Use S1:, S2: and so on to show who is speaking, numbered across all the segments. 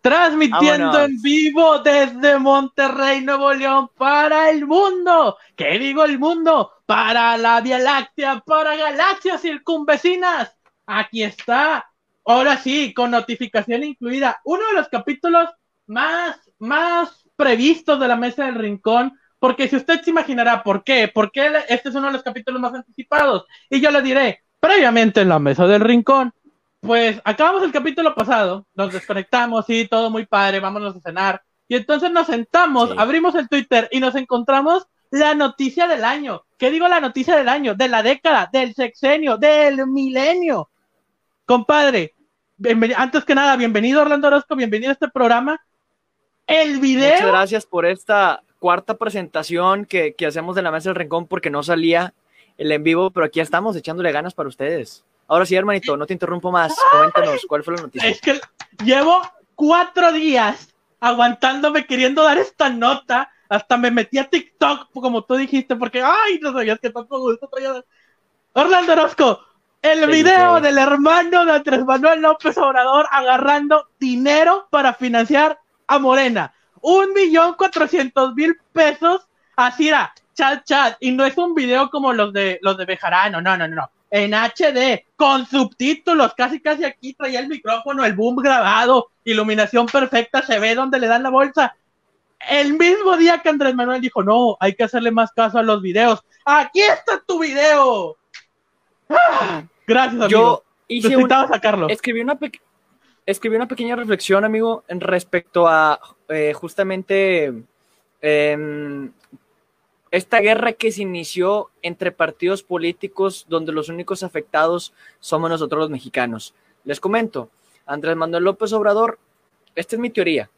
S1: transmitiendo en vivo desde Monterrey, Nuevo León, para el mundo. ¿Qué digo el mundo? Para la Vía Láctea, para galaxias circunvecinas. Aquí está. Ahora sí, con notificación incluida. Uno de los capítulos más, más previstos de la Mesa del Rincón. Porque si usted se imaginará por qué, por qué este es uno de los capítulos más anticipados. Y yo le diré, previamente en la Mesa del Rincón, pues acabamos el capítulo pasado, nos desconectamos, y todo muy padre, vámonos a cenar. Y entonces nos sentamos, abrimos el Twitter y nos encontramos la noticia del año. ¿Qué digo la noticia del año? De la década, del sexenio, del milenio. Compadre, antes que nada, bienvenido Orlando Orozco, bienvenido a este programa. El video.
S2: Muchas gracias por esta cuarta presentación que, que hacemos de la Mesa del Rincón porque no salía el en vivo, pero aquí estamos echándole ganas para ustedes. Ahora sí, hermanito, no te interrumpo más. Coméntanos, ¿cuál fue la noticia?
S1: Es que llevo cuatro días aguantándome queriendo dar esta nota. Hasta me metí a TikTok, como tú dijiste, porque, ay, no sabías que tanto gusto traía. Orlando Orozco, el video del hermano de Andrés Manuel López Obrador agarrando dinero para financiar a Morena. Un millón cuatrocientos mil pesos. Así era, chat, chat. Y no es un video como los de los de Bejarano, no, no, no en HD, con subtítulos, casi casi aquí traía el micrófono, el boom grabado, iluminación perfecta, se ve donde le dan la bolsa. El mismo día que Andrés Manuel dijo, no, hay que hacerle más caso a los videos. Aquí está tu video. ¡Ah! Gracias, amigo. Yo hice sacarlo.
S2: Escribí una, escribí una pequeña reflexión, amigo, en respecto a eh, justamente em, esta guerra que se inició entre partidos políticos donde los únicos afectados somos nosotros los mexicanos. Les comento, Andrés Manuel López Obrador, esta es mi teoría,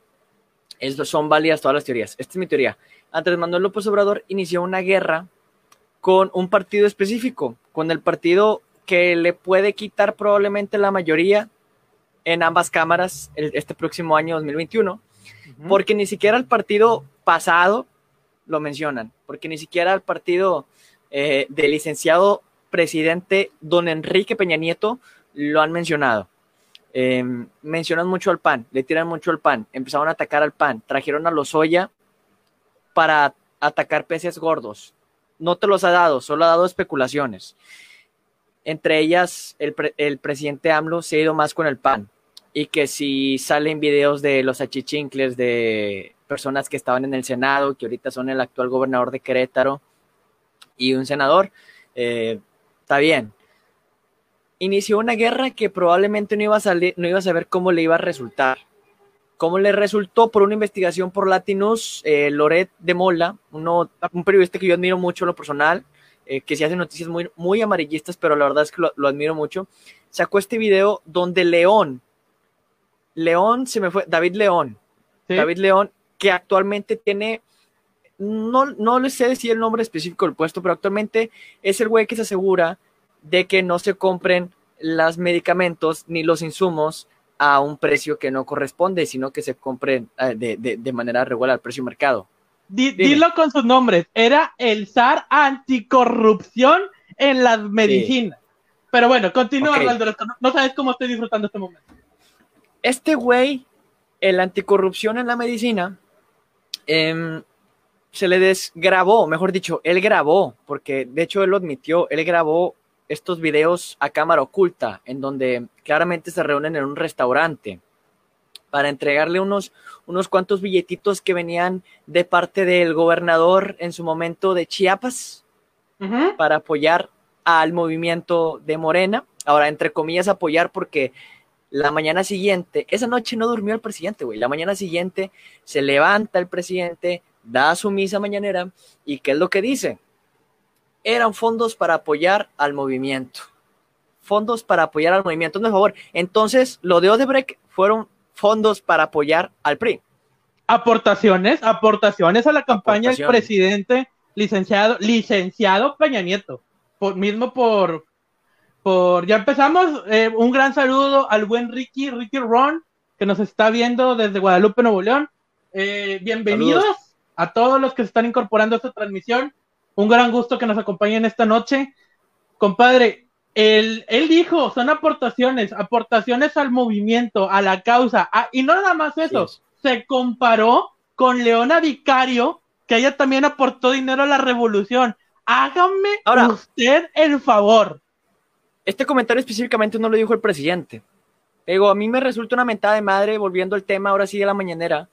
S2: son válidas todas las teorías, esta es mi teoría. Andrés Manuel López Obrador inició una guerra con un partido específico, con el partido que le puede quitar probablemente la mayoría en ambas cámaras este próximo año 2021, porque ni siquiera el partido pasado lo mencionan, porque ni siquiera el partido eh, del licenciado presidente don Enrique Peña Nieto lo han mencionado. Em, mencionan mucho al PAN, le tiran mucho al PAN, empezaron a atacar al PAN, trajeron a Lozoya para atacar peces gordos. No te los ha dado, solo ha dado especulaciones. Entre ellas, el, el presidente AMLO se ha ido más con el PAN. Y que si salen videos de los achichincles de personas que estaban en el Senado, que ahorita son el actual gobernador de Querétaro y un senador, eh, está bien. Inició una guerra que probablemente no iba, a salir, no iba a saber cómo le iba a resultar. ¿Cómo le resultó por una investigación por Latinus, eh, Loret de Mola, uno, un periodista que yo admiro mucho lo personal, eh, que se hace noticias muy, muy amarillistas, pero la verdad es que lo, lo admiro mucho, sacó este video donde León, León se me fue, David León, David León que actualmente tiene, no, no le sé decir el nombre específico del puesto, pero actualmente es el güey que se asegura de que no se compren los medicamentos ni los insumos a un precio que no corresponde, sino que se compren eh, de, manera regular al precio mercado.
S1: dilo con sus nombres, era el zar anticorrupción en las medicinas. Pero bueno, continúa, no sabes cómo estoy disfrutando este momento.
S2: Este güey, el anticorrupción en la medicina, Em, se le desgrabó, mejor dicho, él grabó, porque de hecho él lo admitió, él grabó estos videos a cámara oculta, en donde claramente se reúnen en un restaurante para entregarle unos, unos cuantos billetitos que venían de parte del gobernador en su momento de Chiapas para apoyar al movimiento de Morena. Ahora, entre comillas, apoyar porque la mañana siguiente, esa noche no durmió el presidente, güey. La mañana siguiente se levanta el presidente, da su misa mañanera y ¿qué es lo que dice? Eran fondos para apoyar al movimiento. Fondos para apoyar al movimiento, no, por favor. Entonces, lo de Odebrecht fueron fondos para apoyar al PRI.
S1: Aportaciones, aportaciones a la campaña del presidente licenciado, licenciado Peña Nieto, por, mismo por, por ya empezamos. Eh, un gran saludo al buen Ricky, Ricky Ron, que nos está viendo desde Guadalupe, Nuevo León. Eh, bienvenidos a todos los que se están incorporando a esta transmisión. Un gran gusto que nos acompañen esta noche. Compadre, él, él dijo, son aportaciones, aportaciones al movimiento, a la causa, y no nada más eso, se comparó con Leona Vicario, que ella también aportó dinero a la revolución. Hágame Ahora, usted el favor.
S2: Este comentario específicamente no lo dijo el presidente. Digo, a mí me resulta una mentada de madre, volviendo al tema ahora sí de la mañanera,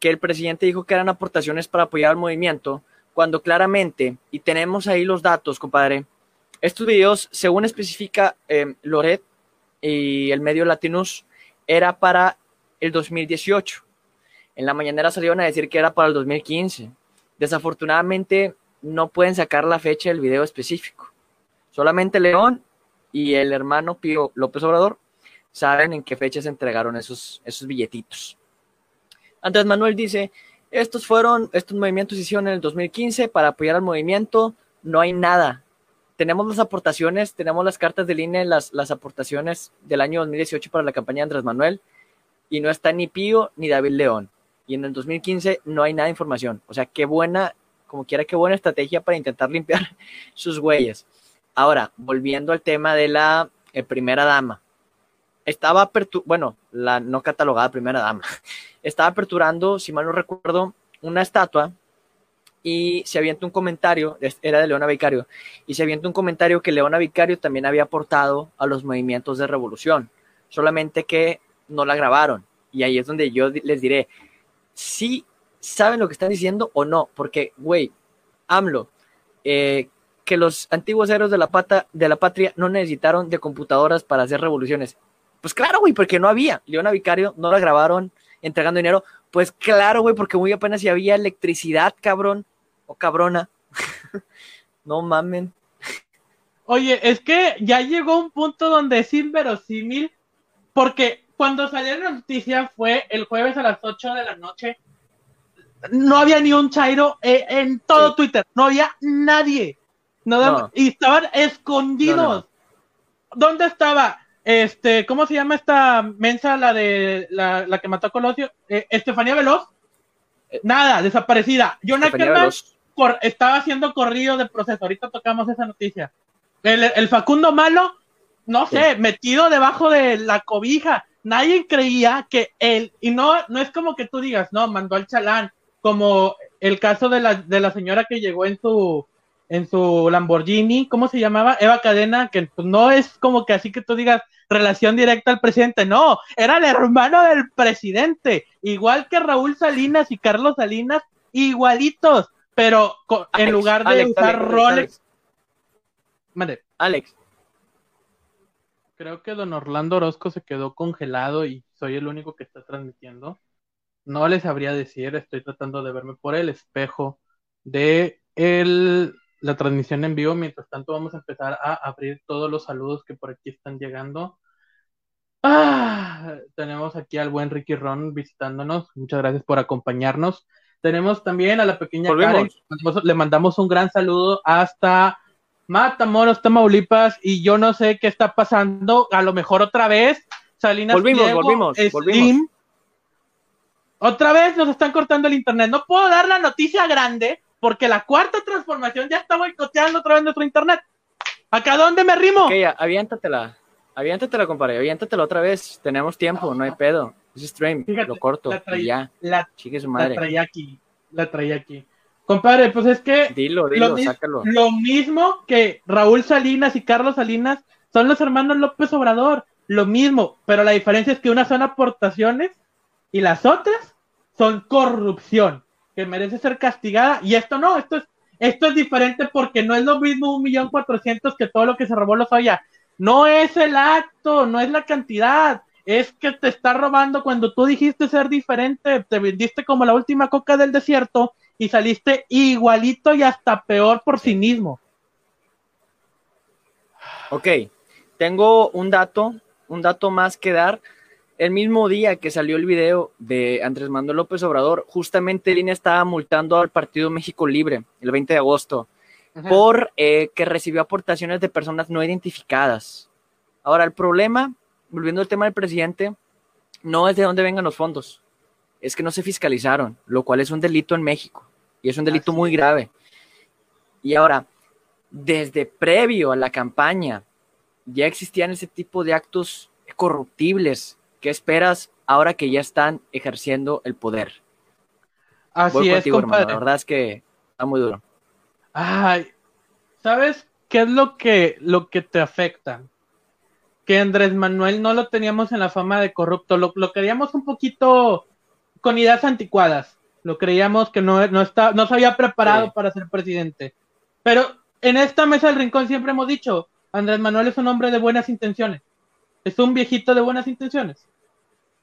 S2: que el presidente dijo que eran aportaciones para apoyar al movimiento, cuando claramente, y tenemos ahí los datos, compadre, estos videos, según especifica eh, Loret y el medio Latinus, era para el 2018. En la mañanera salieron a decir que era para el 2015. Desafortunadamente, no pueden sacar la fecha del video específico. Solamente León y el hermano Pío López Obrador saben en qué fecha se entregaron esos, esos billetitos. Andrés Manuel dice, estos fueron, estos movimientos se hicieron en el 2015 para apoyar al movimiento, no hay nada. Tenemos las aportaciones, tenemos las cartas de línea, las, las aportaciones del año 2018 para la campaña de Andrés Manuel, y no está ni Pío ni David León. Y en el 2015 no hay nada de información. O sea, qué buena, como quiera, qué buena estrategia para intentar limpiar sus huellas. Ahora, volviendo al tema de la eh, primera dama. Estaba, bueno, la no catalogada primera dama, estaba aperturando, si mal no recuerdo, una estatua y se avienta un comentario, era de Leona Vicario, y se avienta un comentario que Leona Vicario también había aportado a los movimientos de revolución, solamente que no la grabaron. Y ahí es donde yo les diré, si saben lo que están diciendo o no, porque, güey, AMLO, eh, que los antiguos héroes de la, pata, de la patria no necesitaron de computadoras para hacer revoluciones. Pues claro, güey, porque no había. Leona Vicario no la grabaron entregando dinero. Pues claro, güey, porque muy apenas si había electricidad, cabrón. O cabrona. no mamen.
S1: Oye, es que ya llegó un punto donde es inverosímil, porque cuando salió la noticia fue el jueves a las 8 de la noche. No había ni un chairo eh, en todo Twitter, no había nadie. Y estaban escondidos. ¿Dónde estaba? Este, ¿cómo se llama esta mensa, la de la, que mató a Colosio? Eh, Estefanía Veloz. Eh, Nada, desaparecida. John Ackerman estaba haciendo corrido de proceso. Ahorita tocamos esa noticia. El, Facundo Malo, no sé, metido debajo de la cobija nadie creía que él, y no, no es como que tú digas, no, mandó al chalán, como el caso de la, de la señora que llegó en su, en su Lamborghini, ¿cómo se llamaba? Eva Cadena, que pues, no es como que así que tú digas relación directa al presidente, no, era el hermano del presidente, igual que Raúl Salinas y Carlos Salinas, igualitos, pero en lugar de usar Rolex.
S2: Alex,
S1: Creo que don Orlando Orozco se quedó congelado y soy el único que está transmitiendo. No les sabría decir, estoy tratando de verme por el espejo de el, la transmisión en vivo. Mientras tanto, vamos a empezar a abrir todos los saludos que por aquí están llegando. Ah, tenemos aquí al buen Ricky Ron visitándonos. Muchas gracias por acompañarnos. Tenemos también a la pequeña Karen. Le mandamos un gran saludo hasta Matamoros, Tamaulipas, y yo no sé qué está pasando. A lo mejor otra vez, Salinas.
S2: Volvimos, volvimos, volvimos.
S1: Otra vez nos están cortando el internet. No puedo dar la noticia grande porque la cuarta transformación ya está boicoteando otra vez nuestro internet. ¿Acá dónde me rimo?
S2: Ok, aviéntatela. Aviéntatela, compadre. Aviéntatela otra vez. Tenemos tiempo, no hay pedo. Es stream. lo corto. y ya.
S1: La, su madre. La traía aquí. La traía aquí. Compadre, pues es que
S2: dilo, dilo, lo, sácalo.
S1: lo mismo que Raúl Salinas y Carlos Salinas son los hermanos López Obrador, lo mismo, pero la diferencia es que unas son aportaciones y las otras son corrupción, que merece ser castigada, y esto no, esto es, esto es diferente porque no es lo mismo un millón cuatrocientos que todo lo que se robó los Oya. No es el acto, no es la cantidad, es que te está robando cuando tú dijiste ser diferente, te vendiste como la última coca del desierto y saliste igualito y hasta peor por sí mismo.
S2: Ok, tengo un dato, un dato más que dar. El mismo día que salió el video de Andrés Manuel López Obrador, justamente Línea estaba multando al Partido México Libre el 20 de agosto por eh, que recibió aportaciones de personas no identificadas. Ahora, el problema, volviendo al tema del presidente, no es de dónde vengan los fondos es que no se fiscalizaron, lo cual es un delito en México y es un delito muy grave. Y ahora, desde previo a la campaña, ya existían ese tipo de actos corruptibles. ¿Qué esperas ahora que ya están ejerciendo el poder?
S1: Así es, compadre.
S2: La verdad es que está muy duro.
S1: Ay, ¿sabes qué es lo que, lo que te afecta? Que Andrés Manuel no lo teníamos en la fama de corrupto, lo, lo queríamos un poquito con ideas anticuadas. Lo creíamos que no, no, está, no se había preparado para ser presidente. Pero en esta mesa del rincón siempre hemos dicho, Andrés Manuel es un hombre de buenas intenciones. Es un viejito de buenas intenciones.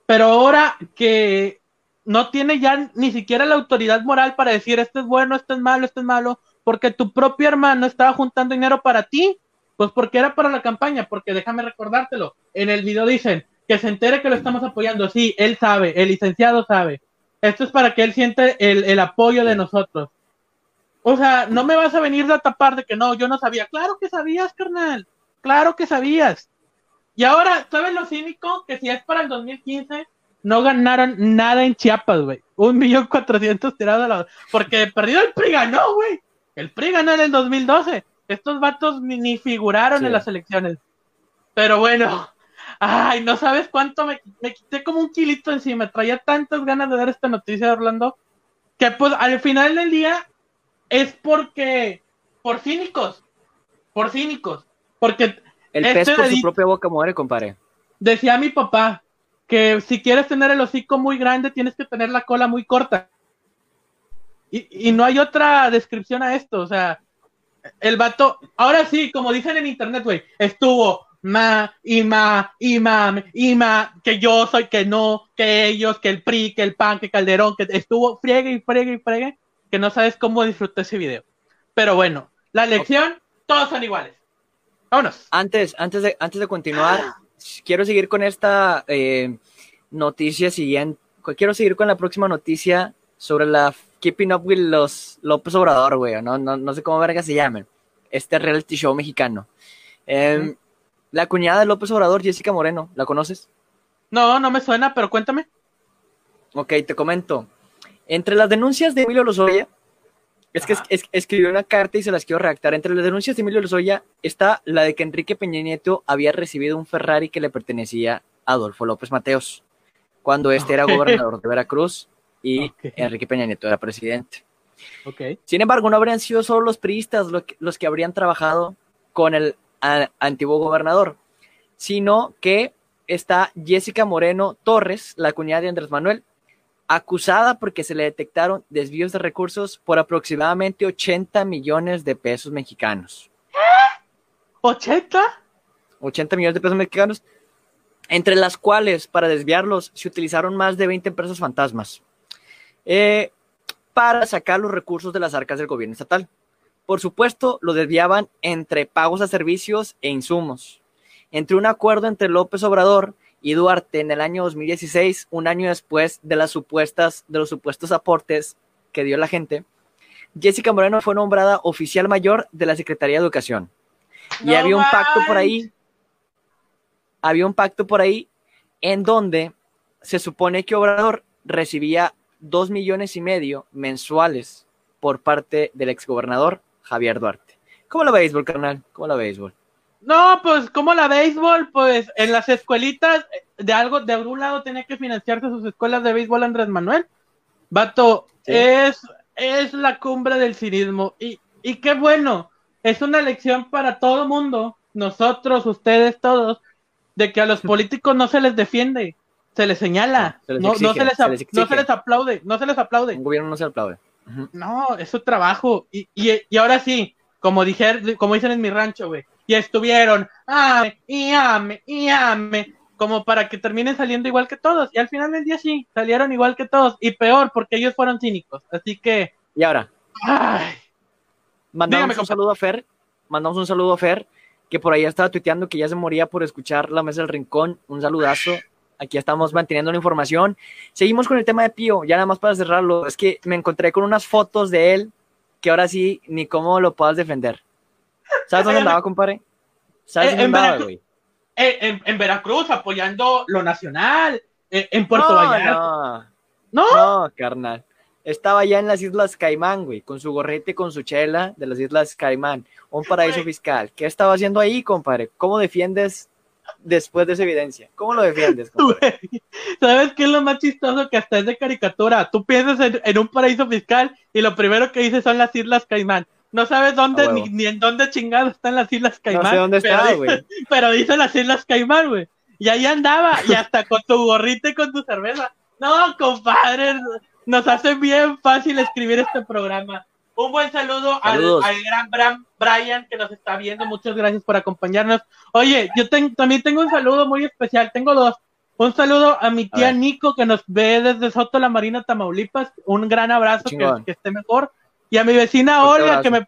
S1: Pero ahora que no tiene ya ni siquiera la autoridad moral para decir esto es bueno, esto es malo, esto es malo, porque tu propio hermano estaba juntando dinero para ti, pues porque era para la campaña, porque déjame recordártelo, en el video dicen que se entere que lo estamos apoyando, sí, él sabe, el licenciado sabe, esto es para que él siente el, el apoyo de nosotros. O sea, no me vas a venir a tapar de que no, yo no sabía. Claro que sabías, carnal. Claro que sabías. Y ahora, ¿sabes lo cínico? Que si es para el 2015, no ganaron nada en Chiapas, güey. Un millón cuatrocientos tirados a la... Porque perdido el PRI ganó, güey. El PRI ganó en el 2012. Estos vatos ni, figuraron en las elecciones. Pero bueno, ay, no sabes cuánto me, me quité como un kilito encima. Traía tantas ganas de dar esta noticia Orlando que pues al final del día es porque, por cínicos, por cínicos, porque...
S2: El pez por su propia boca muere, compadre.
S1: Decía mi papá que si quieres tener el hocico muy grande, tienes que tener la cola muy corta. Y, y no hay otra descripción a esto, o sea, el vato, ahora sí, como dicen en internet, güey, estuvo ma, y ma, y ma, y ma, que yo soy, que no, que ellos, que el PRI, que el PAN, que Calderón, que estuvo friegue y friegue y friegue que no sabes cómo disfruté ese video. Pero bueno, la lección, todos son iguales. Vámonos.
S2: Antes, antes, de, antes de continuar, quiero seguir con esta eh, noticia siguiente. Quiero seguir con la próxima noticia sobre la Keeping Up with los López Obrador, güey. No, no, no sé cómo verga se llaman. Este reality show mexicano. Em, la cuñada de López Obrador, Jessica Moreno, ¿la conoces?
S1: No, no me suena, pero cuéntame.
S2: Ok, te comento. Entre las denuncias de Emilio Lozoya, es que escribió una carta y se las quiero redactar. Entre las denuncias de Emilio Lozoya está la de que Enrique Peña Nieto había recibido un Ferrari que le pertenecía a Adolfo López Mateos, cuando este era gobernador de Veracruz y Enrique Peña Nieto era presidente. Sin embargo, no habrían sido solo los priistas los que, habrían trabajado con el antiguo gobernador, sino que está Jessica Moreno Torres, la cuñada de Andrés Manuel, acusada porque se le detectaron desvíos de recursos por aproximadamente 80 millones de pesos mexicanos.
S1: ¿80?
S2: 80 millones de pesos mexicanos, entre las cuales para desviarlos se utilizaron más de 20 empresas fantasmas eh, para sacar los recursos de las arcas del gobierno estatal. Por supuesto, lo desviaban entre pagos a servicios e insumos. Entre un acuerdo entre López Obrador y Duarte en el año 2016, un año después de las supuestas, de los supuestos aportes que dio la gente, Jessica Moreno fue nombrada oficial mayor de la Secretaría de Educación. y había un pacto por ahí, había un pacto por ahí en donde se supone que Obrador recibía dos millones y medio mensuales por parte del exgobernador Javier Duarte. ¿Cómo la béisbol, carnal? ¿Cómo la béisbol?
S1: No, pues como la béisbol, pues en las escuelitas de algo, de algún lado tenía que financiarse sus escuelas de béisbol Andrés Manuel. Vato, es, es la cumbre del cinismo y, y qué bueno, es una lección para todo mundo, nosotros, ustedes, todos, de que a los políticos no se les defiende, se les señala, no, se les, no, se les, aplaude, no se les aplaude.
S2: Un gobierno no se aplaude.
S1: No, es su trabajo. Y, y, y ahora sí, como, dije, como dicen en mi rancho, güey, y estuvieron, ame, y ame, y ame, como para que terminen saliendo igual que todos. Y al final del día sí, salieron igual que todos, y peor, porque ellos fueron cínicos. Así que.
S2: Y ahora. Mandamos un saludo a Fer, mandamos un saludo a Fer, que por ahí estaba tuiteando que ya se moría por escuchar la mesa del rincón. Un saludazo. Aquí estamos manteniendo la información. Seguimos con el tema de Pío, ya nada más para cerrarlo. Es que me encontré con unas fotos de él que ahora sí ni cómo lo puedas defender. ¿Sabes dónde andaba, compadre?
S1: ¿Sabes dónde en, andaba, Veracruz, eh, en, Veracruz, apoyando lo nacional, eh, en Puerto Vallarta.
S2: No. no. No, carnal. estaba ya en las Islas Caimán, güey, con su gorrete, con su chela de las Islas Caimán, un paraíso fiscal. ¿Qué estaba haciendo ahí, compadre? ¿Cómo defiendes después de esa evidencia? ¿Cómo lo defiendes, compadre?
S1: ¿Sabes qué es lo más chistoso? Que hasta es de caricatura. Tú piensas en, un paraíso fiscal y lo primero que dices son las Islas Caimán. No sabes dónde, ni, en dónde chingados están las Islas Caimán.
S2: No sé dónde está, güey.
S1: Pero dice las Islas Caimán, güey. Y ahí andaba, y hasta con tu gorrita y con tu cerveza. No, compadre, nos hace bien fácil escribir este programa. Un buen saludo al, gran Bram, Brian que nos está viendo. Muchas gracias por acompañarnos. Oye, yo también tengo un saludo muy especial. Tengo dos. Un saludo a mi tía Nico que nos ve desde Soto la Marina, Tamaulipas. Un gran abrazo, que, esté mejor. Y a mi vecina Olga que me,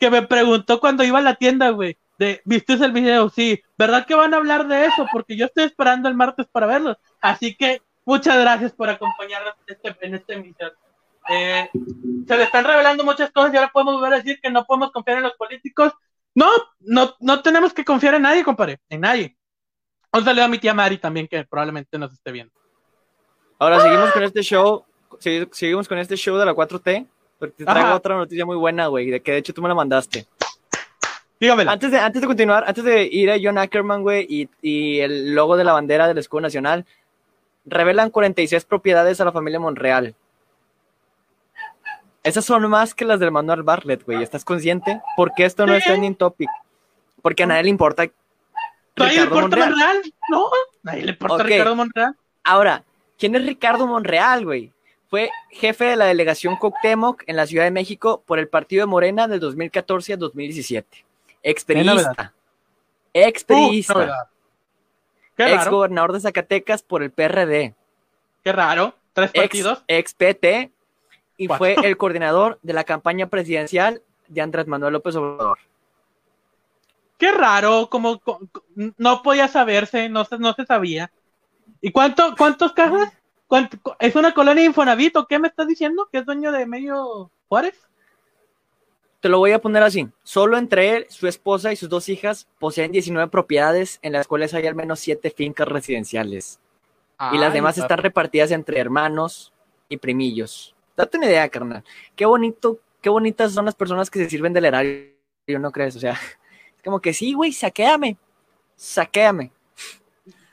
S1: que me preguntó cuando iba a la tienda, güey. De, ¿Viste el video? Sí. ¿Verdad que van a hablar de eso? Porque yo estoy esperando el martes para verlo. Así que Muchas gracias por acompañarnos en, este, en emisión. Eh, se le están revelando muchas cosas y ahora podemos volver a decir que no podemos confiar en los políticos. No, no, no tenemos que confiar en nadie, compadre, en nadie. Un saludo a mi tía Mari también, que probablemente nos esté viendo.
S2: Ahora seguimos con este show, seguimos con este show de la 4T, porque te traigo otra noticia muy buena, güey, de que de hecho tú me la mandaste.
S1: Dígamela.
S2: Antes de, antes de continuar, antes de ir a John Ackerman, güey, y, y el logo de la bandera del escudo nacional, revelan 46 propiedades a la familia Monreal. Esas son más que las del Manuel Bartlett, güey. ¿Estás consciente? Porque esto no es trending topic. Porque a nadie le importa.
S1: ¿Nadie le importa Monreal? No, nadie le importa Ricardo Monreal.
S2: Ahora, ¿quién es Ricardo Monreal, güey? Fue jefe de la delegación Coctemoc en la Ciudad de México por el partido de Morena del 2014 a 2017. Experiista. Experiista ex gobernador de Zacatecas por el PRD.
S1: Qué raro, tres partidos.
S2: Ex, PT y fue el coordinador de la campaña presidencial de Andrés Manuel López Obrador.
S1: Qué raro, como, no podía saberse, no se, no se sabía. ¿Y cuánto, cuántos cajas? ¿Es una colonia Infonavit o qué me estás diciendo? ¿Que es dueño de medio Juárez?
S2: Te lo voy a poner así. Solo entre él, su esposa y sus dos hijas poseen 19 propiedades, en las cuales hay al menos 7 fincas residenciales. y las demás están repartidas entre hermanos y primillos. Date una idea, carnal. Qué bonito, qué bonitas son las personas que se sirven del erario, ¿no crees? O sea, es como que sí, güey, saquéame. Saquéame.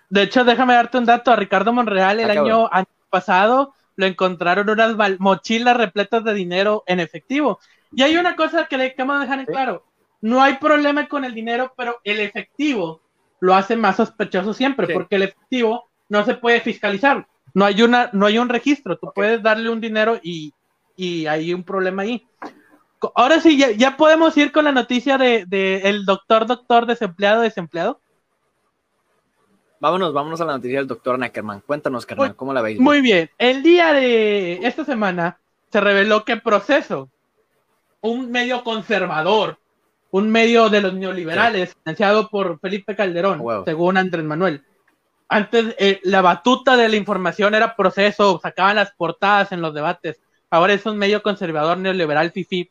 S1: De hecho, déjame darte un dato. A Ricardo Monreal el año, año pasado lo encontraron unas mochilas repletas de dinero en efectivo. Y hay una cosa que le queremos dejar en claro. No hay problema con el dinero, pero el efectivo lo hace más sospechoso siempre, porque el efectivo no se puede fiscalizar. No hay una, no hay un registro. Tú puedes darle un dinero y, hay un problema ahí. Ahora sí, ya, podemos ir con la noticia de, el doctor, doctor, desempleado, desempleado.
S2: Vámonos, vámonos a la noticia del doctor Neckerman. Cuéntanos, carnal, ¿cómo la veis?
S1: Muy bien. El día de esta semana se reveló que Proceso, un medio conservador, un medio de los neoliberales, financiado por Felipe Calderón, según Andrés Manuel. Antes eh, la batuta de la información era proceso, sacaban las portadas en los debates. Ahora es un medio conservador neoliberal fifi.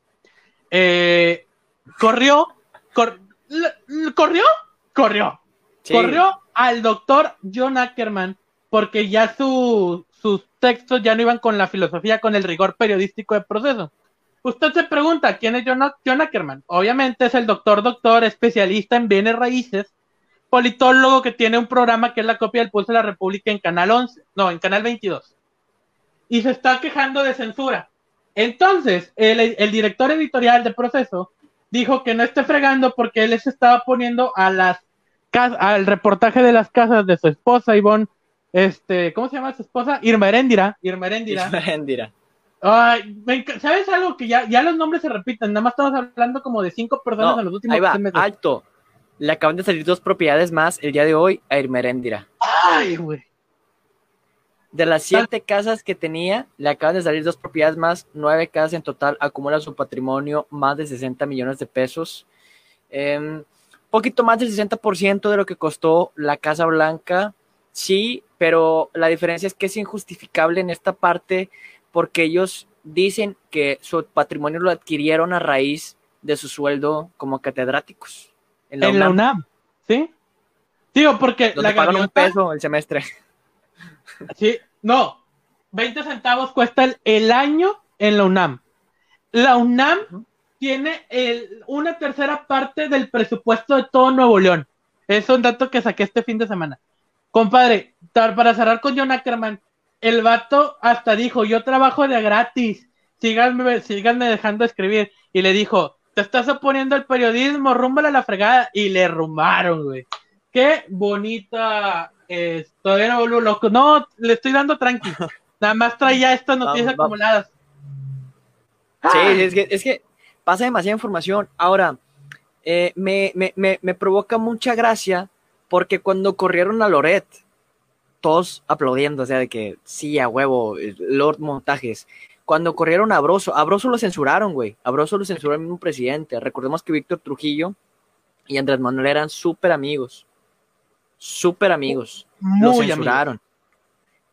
S1: Eh, corrió, corrió, corrió, corrió al doctor John Ackerman porque ya sus textos ya no iban con la filosofía, con el rigor periodístico de proceso. Usted se pregunta, ¿quién es John, Ackerman? Obviamente es el doctor, doctor, especialista en bienes raíces, politólogo que tiene un programa que es la copia del Pulso de la República en Canal 11, no, en Canal 22. Y se está quejando de censura. Entonces, el, director editorial de Proceso dijo que no esté fregando porque él se estaba poniendo a las al reportaje de las casas de su esposa Ivonne, este, ¿cómo se llama su esposa? Irma Heréndira. Irma Heréndira.
S2: Irma
S1: Ay, ¿sabes algo? Que ya, ya los nombres se repiten, nada más estamos hablando como de cinco personas en los últimos
S2: ahí va, Alto. Le acaban de salir dos propiedades más el día de hoy a Irmeréndira.
S1: Ay, güey.
S2: De las siete casas que tenía, le acaban de salir dos propiedades más, nueve casas en total, acumula su patrimonio más de 60 millones de pesos. Eh, poquito más del 60% de lo que costó la Casa Blanca, sí, pero la diferencia es que es injustificable en esta parte porque ellos dicen que su patrimonio lo adquirieron a raíz de su sueldo como catedráticos.
S1: En la, UNAM. ¿sí? Digo, porque
S2: la pagan un peso el semestre.
S1: Sí, no, 20 centavos cuesta el, año en la UNAM. La UNAM tiene el, una tercera parte del presupuesto de todo Nuevo León. Es un dato que saqué este fin de semana. Compadre, para cerrar con John Ackerman, el vato hasta dijo, yo trabajo de gratis, síganme, síganme dejando escribir. Y le dijo, te estás oponiendo al periodismo, rúmbale a la fregada. Y le rumbaron, güey. Qué bonita. Eh, todavía no, no, le estoy dando tranquilo. Nada más traía estas noticias acumuladas.
S2: Sí, es que, es que pasa demasiada información. Ahora, eh, me, me, me, me, provoca mucha gracia porque cuando corrieron a Loret, todos aplaudiendo, o sea, de que sí, a huevo, Lord Montajes. Cuando corrieron a Broso, a Broso lo censuraron, güey. A Broso lo censuró el mismo presidente. Recordemos que Víctor Trujillo y Andrés Manuel eran súper amigos. Súper amigos. lo censuraron.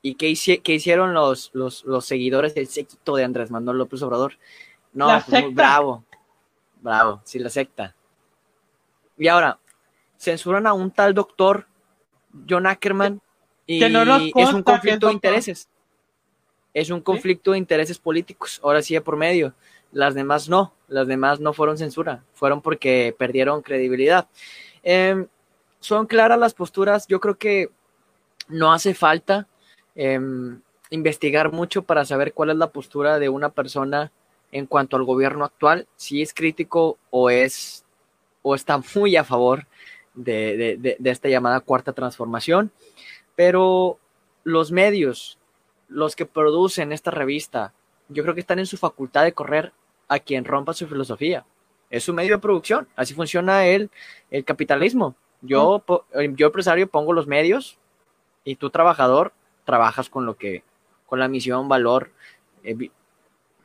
S2: ¿Y qué, hicieron los, los, los, seguidores del séquito de Andrés Manuel López Obrador? No, pues, bravo. Bravo, sí, la secta. Y ahora, censuran a un tal doctor, John Ackerman, y es un conflicto de intereses es un conflicto de intereses políticos, ahora sí por medio. Las demás no, las demás no fueron censura, fueron porque perdieron credibilidad. Em, son claras las posturas, yo creo que no hace falta em, investigar mucho para saber cuál es la postura de una persona en cuanto al gobierno actual, si es crítico o es o está muy a favor de, de esta llamada cuarta transformación, pero los medios los que producen esta revista, yo creo que están en su facultad de correr a quien rompa su filosofía. Es su medio de producción, así funciona el, el capitalismo. Yo, eh, yo empresario pongo los medios y tú trabajador trabajas con lo que, con la misión, valor eh,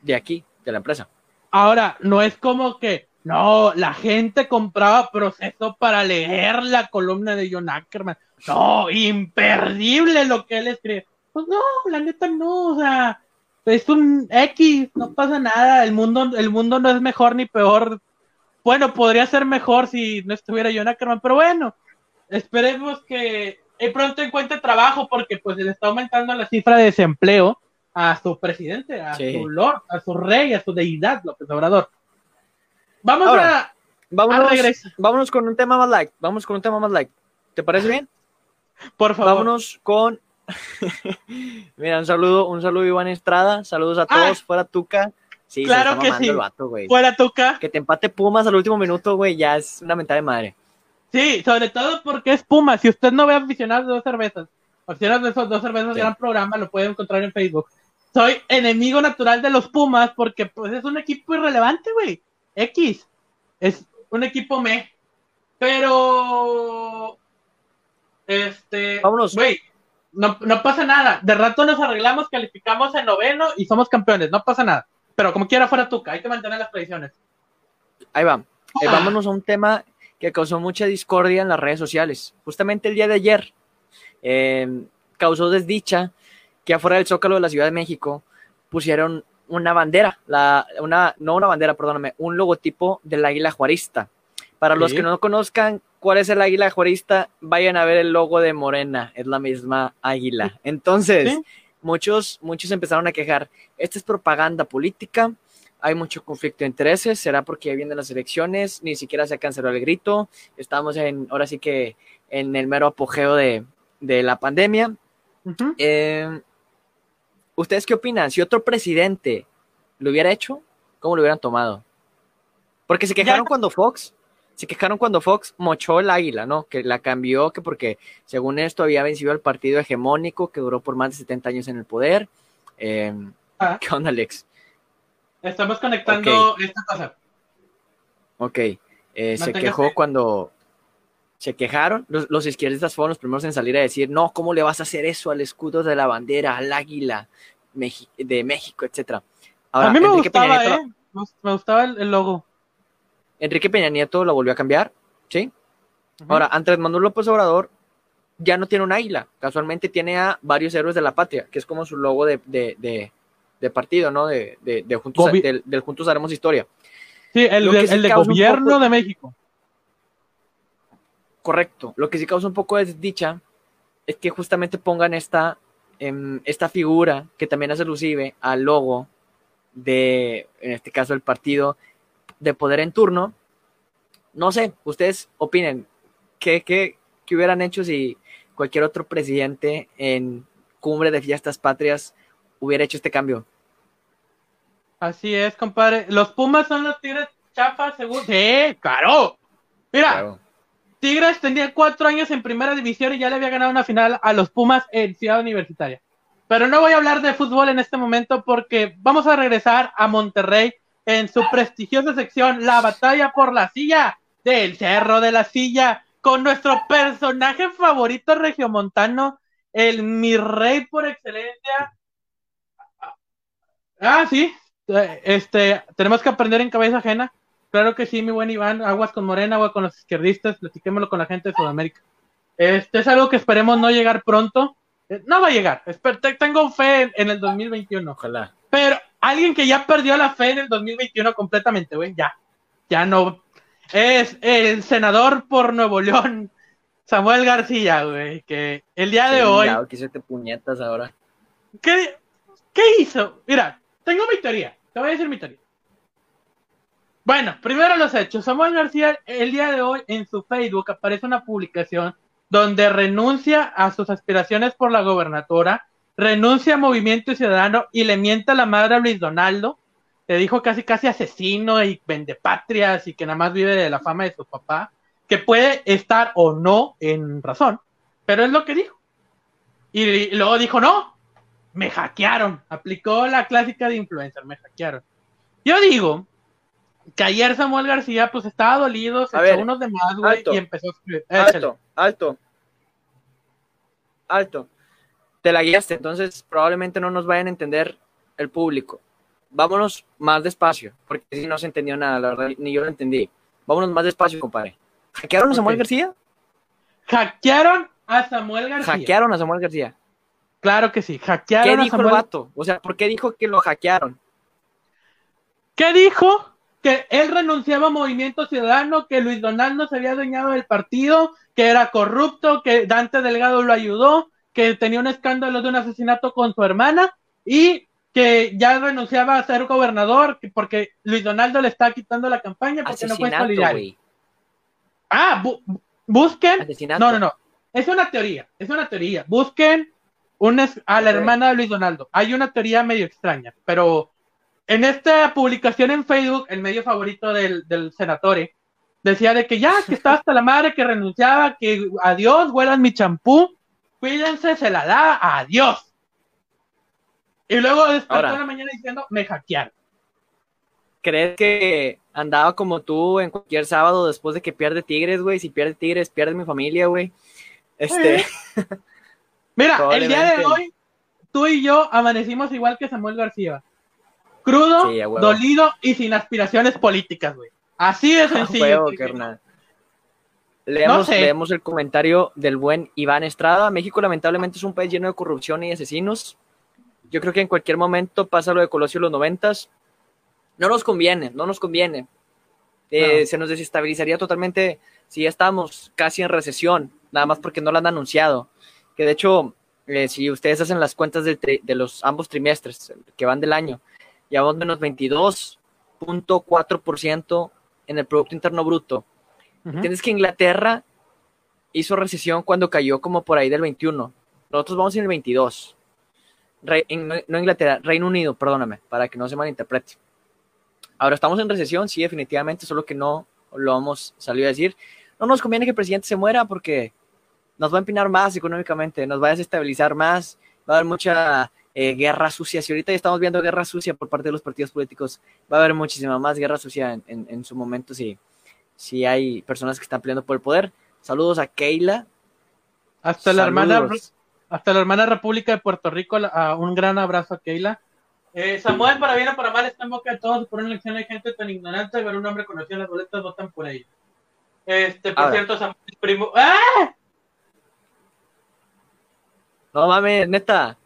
S2: de aquí, la empresa.
S1: Ahora, no es como que, no, la gente compraba proceso para leer la columna de John Ackerman. No, imperdible lo que él escribe. Pues no, la neta no, o sea, es un X, no pasa nada, el mundo, el mundo no es mejor ni peor. Bueno, podría ser mejor si no estuviera John Ackerman, pero bueno, esperemos que pronto encuentre trabajo porque pues le está aumentando la cifra de desempleo a su presidente, a su lord, a su rey, a su deidad, López Obrador. Vamos a,
S2: vámonos, vámonos con un tema más light, vamos con un tema más light. ¿Te parece bien?
S1: Por favor.
S2: Vámonos con Mira, un saludo, un saludo Iván Estrada, saludos a ah. todos, fuera Tuca.
S1: Sí, claro que sí. fuera Tuca.
S2: Que te empate Pumas al último minuto, güey, ya es una mentada de madre.
S1: Sí, sobre todo porque es Pumas. Si usted no ve aficionados de dos cervezas, aficionados de esos dos cervezas, gran programa, lo puede encontrar en Facebook. Soy enemigo natural de los Pumas porque pues es un equipo irrelevante, güey. X. Es un equipo me. Pero este,
S2: vámonos,
S1: güey, no, no pasa nada. De rato nos arreglamos, calificamos en noveno y somos campeones. No pasa nada. Pero como quiera fuera Tuca, hay que mantener las tradiciones.
S2: Ahí va. Eh, vámonos a un tema que causó mucha discordia en las redes sociales. Justamente el día de ayer em, causó desdicha que afuera del Zócalo de la Ciudad de México pusieron una bandera, la, una, no una bandera, perdóname, un logotipo del águila juarista. Para los que no conozcan cuál es el águila juarista, vayan a ver el logo de Morena, es la misma águila. Entonces, muchos, muchos empezaron a quejar, esta es propaganda política, hay mucho conflicto de intereses, será porque vienen las elecciones, ni siquiera se canceló el grito, estamos en, ahora sí que en el mero apogeo de, la pandemia. Em, ¿Ustedes qué opinan? Si otro presidente lo hubiera hecho, ¿cómo lo hubieran tomado? Porque se quejaron cuando Fox se quejaron cuando Fox mochó el águila, ¿no? Que la cambió, que porque según esto había vencido al partido hegemónico que duró por más de 70 años en el poder. Eh, ¿Qué onda, Alex?
S1: Estamos conectando esta cosa.
S2: Ok. Eh, se quejó cuando se quejaron. Los, los, izquierdistas fueron los primeros en salir a decir, no, ¿cómo le vas a hacer eso al escudo de la bandera, al águila de México, etcétera?
S1: a mí me gustaba, ¿eh? Me gustaba el logo.
S2: Enrique Peña Nieto lo volvió a cambiar, ¿sí? Ahora, Andrés Manuel López Obrador ya no tiene un águila, casualmente tiene a varios héroes de la patria, que es como su logo de, partido, ¿no? De, Juntos, del, Juntos Haremos Historia.
S1: Sí, el, de, gobierno de México.
S2: Correcto. Lo que sí causa un poco de desdicha es que justamente pongan esta, em, esta figura que también hace alusive al logo de, en este caso, el partido de poder en turno. No sé, ustedes opinen, ¿qué, qué, qué hubieran hecho si cualquier otro presidente en cumbre de fiestas patrias hubiera hecho este cambio?
S1: Así es, compadre. Los Pumas son los Tigres chafas, según. Sí, claro. Mira,
S2: Claro.
S1: Tigres tenía cuatro años en primera división y ya le había ganado una final a los Pumas en Ciudad Universitaria. Pero no voy a hablar de fútbol en este momento porque vamos a regresar a Monterrey en su prestigiosa sección La batalla por la silla del Cerro de la Silla con nuestro personaje favorito regiomontano, el mi rey por excelencia. Ah, sí, eh, este, tenemos que aprender en cabeza ajena. Claro que sí, mi buen Iván, aguas con Morena, agua con los izquierdistas, platiquémoslo con la gente de Sudamérica. Este es algo que esperemos no llegar pronto. Eh, No va a llegar, tengo fe en, el 2021.
S2: Ojalá.
S1: Pero alguien que ya perdió la fe en el 2021 completamente, güey, ya. Ya no. Es el senador por Nuevo León, Samuel García, güey, que el día de hoy.
S2: Chingado, que te puñetas ahora.
S1: ¿Qué, ¿Qué hizo? Mira, tengo mi teoría. Te voy a decir mi teoría. Bueno, primero los hechos. Samuel García, el día de hoy, en su Facebook aparece una publicación donde renuncia a sus aspiraciones por la gobernatura, renuncia a Movimiento Ciudadano y le mienta la madre a Luis Donaldo. Le dijo casi casi asesino y vendepatrias y que nada más vive de la fama de su papá, que puede estar o no en razón, pero es lo que dijo. Y luego dijo, no, me hackearon. Aplicó la clásica de influencer, me hackearon. Yo digo que ayer Samuel García pues estaba dolido, se
S2: A
S1: echó
S2: ver,
S1: unos demás, güey,
S2: alto.
S1: y empezó a escribir. Échale.
S2: Alto, alto. Alto. Te la guiaste, entonces probablemente no nos vayan a entender el público. Vámonos más despacio, porque si no se entendió nada, la verdad, ni yo lo entendí. Vámonos más despacio, compadre. ¿Hackearon a Samuel. García?
S1: Hackearon a Samuel García.
S2: Hackearon a Samuel García.
S1: Claro que sí,
S2: ¿Qué
S1: hackearon a
S2: dijo el vato? O sea, ¿por qué dijo que lo hackearon?
S1: ¿Qué dijo? Que él renunciaba a Movimiento Ciudadano, que Luis Donaldo se había adueñado del partido, que era corrupto, que Dante Delgado lo ayudó, que tenía un escándalo de un asesinato con su hermana y que ya renunciaba a ser gobernador que- porque Luis Donaldo le está quitando la campaña porque no fue
S2: Asesinato,
S1: solidario.
S2: güey.
S1: Ah, bu- bu- busquen.
S2: Asesinato.
S1: No, no, no. Es una teoría, es una teoría. Busquen un es- a la hermana de Luis Donaldo. Hay una teoría medio extraña, pero en esta publicación en Facebook, el medio favorito del, del senatore, decía de que ya, que estaba hasta la madre, que renunciaba, que adiós, huelan mi champú, cuídense, se la da, adiós. Y luego despertó en la mañana diciendo, me hackearon.
S2: ¿Crees que andaba como tú en cualquier sábado después de que pierde Tigres, güey? Si pierde Tigres, pierde mi familia, güey. Este,
S1: Mira, el día de hoy, tú y yo amanecimos igual que Samuel García. Crudo,
S2: Sí,
S1: dolido y sin aspiraciones políticas, güey. Así de sencillo.
S2: Huevo, carnal. Leemos,
S1: No sé.
S2: leemos el comentario del buen Iván Estrada. México lamentablemente es un país lleno de corrupción y asesinos. Yo creo que en cualquier momento pasa lo de Colosio en los noventas. No nos conviene, no nos conviene. Eh,
S1: No.
S2: Se nos desestabilizaría totalmente si ya estamos casi en recesión, nada más porque no lo han anunciado. Que de hecho, eh, si ustedes hacen las cuentas tri- de los ambos trimestres que van del año, ya vamos menos 22.4% en el Producto Interno Bruto.
S1: Ujú.
S2: ¿Entiendes que Inglaterra hizo recesión cuando cayó como por ahí del 21? Nosotros vamos en el 22. Re- en- no Inglaterra, Reino Unido, perdóname, para que no se malinterprete. Ahora estamos en recesión, sí, definitivamente, solo que no lo hemos salido a decir. No nos conviene que el presidente se muera porque nos va a empinar más económicamente, nos va a desestabilizar más, va a haber mucha eh, guerra sucia. Si ahorita ya estamos viendo guerra sucia por parte de los partidos políticos, va a haber muchísima más guerra sucia en, en- en su momento si, si hay personas que están peleando por el poder. Saludos a Keila.
S1: Hasta la hermana, hasta la hermana República de Puerto Rico, la- a un gran abrazo a Keila. Eh, Samuel, para bien o para mal, está en boca de todos. Por una elección hay gente tan ignorante, ver un hombre conocido en las boletas, votan por ellos. Este, por cierto, Samuel, primo. ¡Ah!
S2: No mames, neta.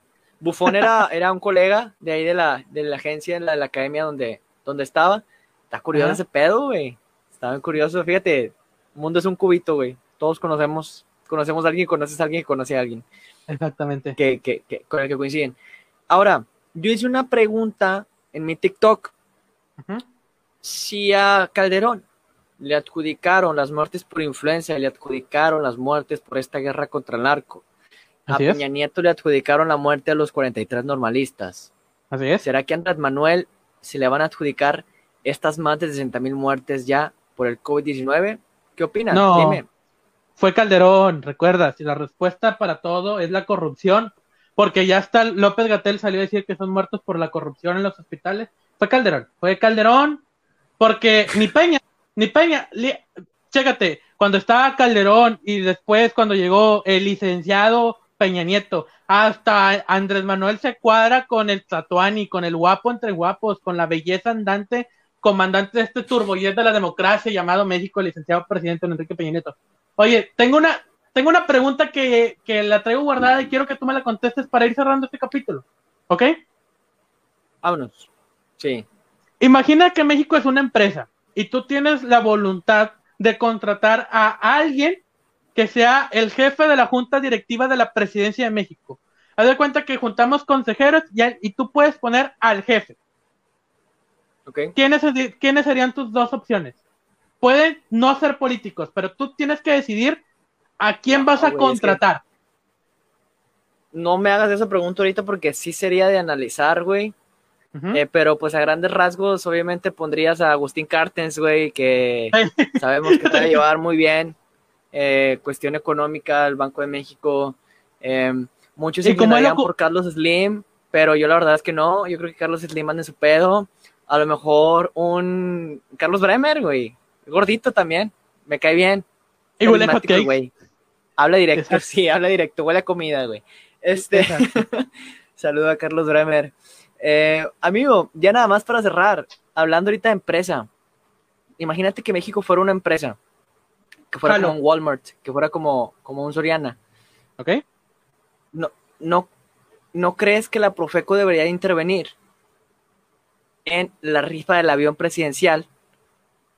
S2: Bufón era, era un colega de ahí de la, de la agencia, de la, de la academia donde, donde estaba. Está curioso
S1: Ajá.
S2: ese pedo, güey. Está bien curioso. Fíjate, el mundo es un cubito, güey. Todos conocemos, conocemos a alguien, conoces a alguien que conoce a alguien.
S1: Exactamente.
S2: que, que- que- con el que coinciden. Ahora, yo hice una pregunta en mi TikTok, si a Calderón le adjudicaron las muertes por influencia, le adjudicaron las muertes por esta guerra contra el narco. A
S1: Así es.
S2: Peña Nieto le adjudicaron la muerte a los 43 normalistas.
S1: Así es.
S2: ¿Será que a Andrés Manuel se le van a adjudicar estas más de 60 mil muertes ya por el COVID-19? ¿Qué opinas?
S1: No.
S2: Dime.
S1: Fue Calderón, recuerda, si la respuesta para todo es la corrupción, porque ya está López Gatel salió a decir que son muertos por la corrupción en los hospitales. Fue Calderón, fue Calderón, porque ni Peña, ni Peña, li- chécate, cuando estaba Calderón y después cuando llegó el licenciado Peña Nieto, hasta Andrés Manuel se cuadra con el Tatuani, con el guapo entre guapos, con la belleza andante, comandante de este turboyet de la democracia llamado México, el licenciado presidente Enrique Peña Nieto. Oye, tengo una, tengo una pregunta que, que la traigo guardada y quiero que tú me la contestes para ir cerrando este capítulo. ¿Ok?
S2: Vámonos. Sí.
S1: Imagina que México es una empresa y tú tienes la voluntad de contratar a alguien que sea el jefe de la junta directiva de la presidencia de México. Haz de cuenta que juntamos consejeros y, y tú puedes poner al jefe. ¿Quiénes, seri- ¿Quiénes serían tus dos opciones? Pueden no ser políticos, pero tú tienes que decidir a quién
S2: No,
S1: vas a
S2: güey, es que-
S1: contratar.
S2: No me hagas esa pregunta ahorita porque sí sería de analizar, güey. Eh, pero pues a grandes rasgos, obviamente pondrías a Agustín Cartens, güey, que sabemos que sabe llevar muy bien eh, cuestión económica, el Banco de México. eh, muchos se inclinarían por Carlos Slim, pero yo la verdad es que no. Yo creo que Carlos Slim anda en su pedo. A lo mejor un Carlos Bremer, güey. Gordito también. Me cae bien.
S1: Y huele a
S2: güey. Habla directo,
S1: Exacto.
S2: sí, habla directo. Huele a comida, güey. Este. Saludo a Carlos Bremer. Eh, amigo, ya nada más para cerrar, hablando ahorita de empresa. Imagínate que México fuera una empresa, que fuera como un Walmart, que fuera como, como un Soriana.
S1: ¿Ok?
S2: No, no, ¿No crees que la Profeco debería intervenir en la rifa del avión presidencial,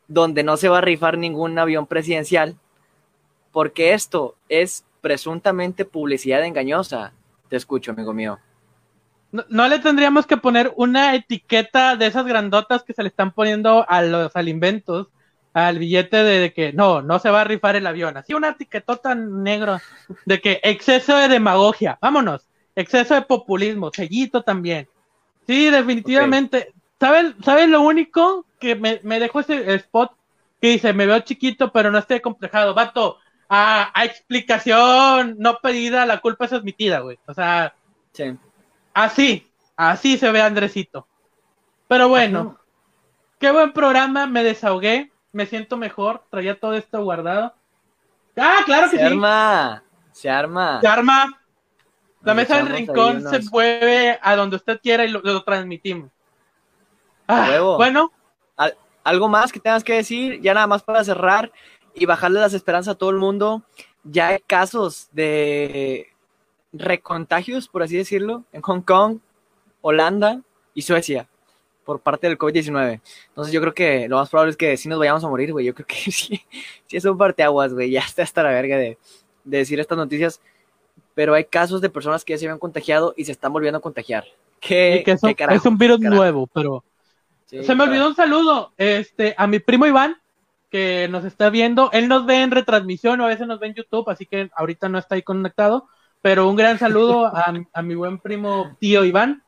S2: donde no se va a rifar ningún avión presidencial? Porque esto es presuntamente publicidad engañosa. Te escucho, amigo mío.
S1: No, no le tendríamos que poner una etiqueta de esas grandotas que se le están poniendo a los alimentos, al billete de, de que no, no se va a rifar el avión. Así una etiquetota negra de que exceso de demagogia. Vámonos. Exceso de populismo. Sellito también. Sí, definitivamente. ¿Sabes ¿sabes lo único que me, me dejó ese spot? Que dice, me veo chiquito, pero no estoy complejado. Vato, a, a explicación no pedida, la culpa es admitida, güey. O sea,
S2: Sí.
S1: Así, así se ve Andresito. Pero bueno, qué buen programa, me desahogué, me siento mejor, traía todo esto guardado. Ah, claro que
S2: Se
S1: sí.
S2: arma, se arma.
S1: Se arma. La mesa del rincón
S2: unos-
S1: se mueve a donde usted quiera y lo, lo transmitimos. Ah, bueno,
S2: Al- algo más que tengas que decir, ya nada más para cerrar y bajarle las esperanzas a todo el mundo. Ya hay casos de recontagios, por así decirlo, en Hong Kong, Holanda y Suecia por parte del COVID-19. Entonces yo creo que lo más probable es que sí nos vayamos a morir, güey. Yo creo que sí, sí es un parteaguas, güey. Ya está hasta la verga de, de decir estas noticias. Pero hay casos de personas que ya se habían contagiado y se están volviendo a contagiar. ¿Qué,
S1: y que eso-
S2: qué carajo,
S1: es un virus
S2: carajo.
S1: nuevo, pero
S2: Sí,
S1: se me
S2: carajo.
S1: olvidó un saludo este, a mi primo Iván, que nos está viendo. Él nos ve en retransmisión o a veces nos ve en YouTube, así que ahorita no está ahí conectado. Pero un gran saludo a, a mi buen primo tío Iván.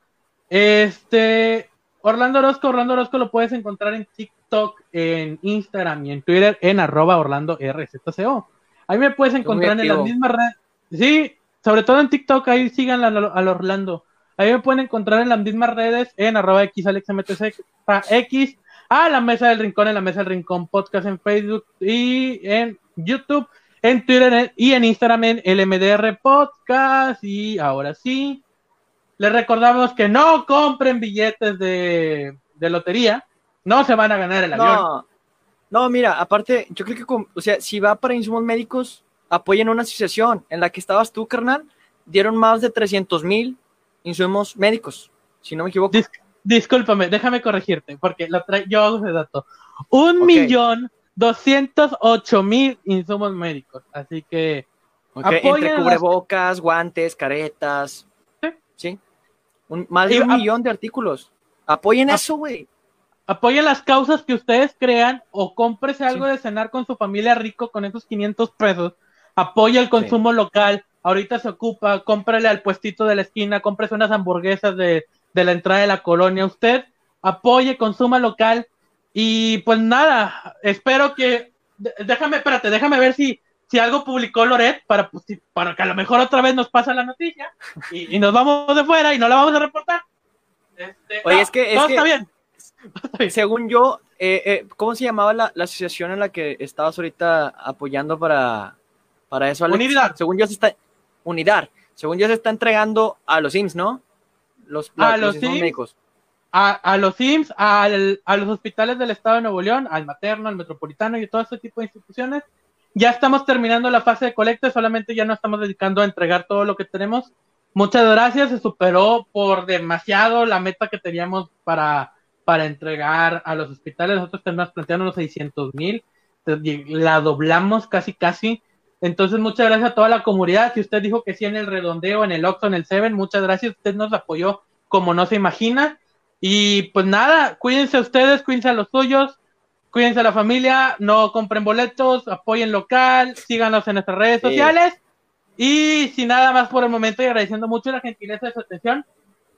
S1: Este, Orlando Orozco, Orlando Orozco lo puedes encontrar en TikTok, en Instagram y en Twitter en arroba Orlando RZCO. Ahí me puedes encontrar en las mismas redes. Sí, sobre todo en TikTok, ahí sigan al, Orlando. Ahí me pueden encontrar en las mismas redes, en arroba XAlexMTC, X, a la Mesa del Rincón, en la Mesa del Rincón Podcast en Facebook y en YouTube, en Twitter y en Instagram en LMDR Podcast. Y ahora sí, les recordamos que no compren billetes de, de lotería, no se van a ganar el avión.
S2: No, no, mira, aparte, yo creo que, con- o sea, si va para insumos médicos, apoyen una asociación en la que estabas tú, carnal, dieron más de 300 mil insumos médicos, si no me equivoco.
S1: Dis- discúlpame, déjame corregirte, porque lo yo hago ese dato. Un
S2: Ok.
S1: millón doscientos ocho mil insumos médicos. Así que
S2: Ok,
S1: apoyen
S2: Entre cubrebocas, guantes, caretas, Sí. Un- más de
S1: Y
S2: un
S1: a-
S2: millón de artículos. Apoyen eso, güey.
S1: Apoyen las causas que ustedes crean o cómprese algo de cenar con su familia rico con esos 500 pesos. Apoya el consumo local. Ahorita se ocupa, cómprale al puestito de la esquina, cómprese unas hamburguesas de, de la entrada de la colonia. Usted apoye, consuma local. Y pues nada, espero que. Déjame, espérate, déjame ver si, si algo publicó Loret para, pues, para que a lo mejor otra vez nos pasa la noticia y, nos vamos de fuera y no la vamos a reportar.
S2: Este, Oye, es que. está bien. Según yo, eh, eh, ¿cómo se llamaba la, asociación en la que estabas ahorita apoyando para, para eso,
S1: Unidad.
S2: Según yo se está. Unidad. Según yo se está entregando a los IMSS, ¿no?
S1: Los, a los, médicos. A, los IMSS, a los hospitales del Estado de Nuevo León, al materno, al metropolitano y todo ese tipo de instituciones. Ya estamos terminando la fase de colecta, solamente ya no estamos dedicando a entregar todo lo que tenemos. Muchas gracias, se superó por demasiado la meta que teníamos para, para entregar a los hospitales. Nosotros tenemos planteando unos 600 mil, la doblamos casi, casi. Entonces, muchas gracias a toda la comunidad. Si usted dijo que sí en el redondeo, en el Oxxo, en el Seven, muchas gracias. Usted nos apoyó como no se imagina. Y pues nada, cuídense ustedes, cuídense a los suyos, cuídense a la familia, no compren boletos, apoyen local, síganos en nuestras redes sociales. Y sin nada más por el momento y agradeciendo mucho la gentileza de su atención,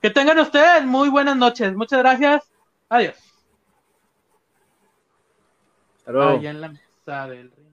S1: que tengan ustedes muy buenas noches. Muchas gracias. Adiós.
S2: Hasta luego.
S1: Allá en la mesa del ring.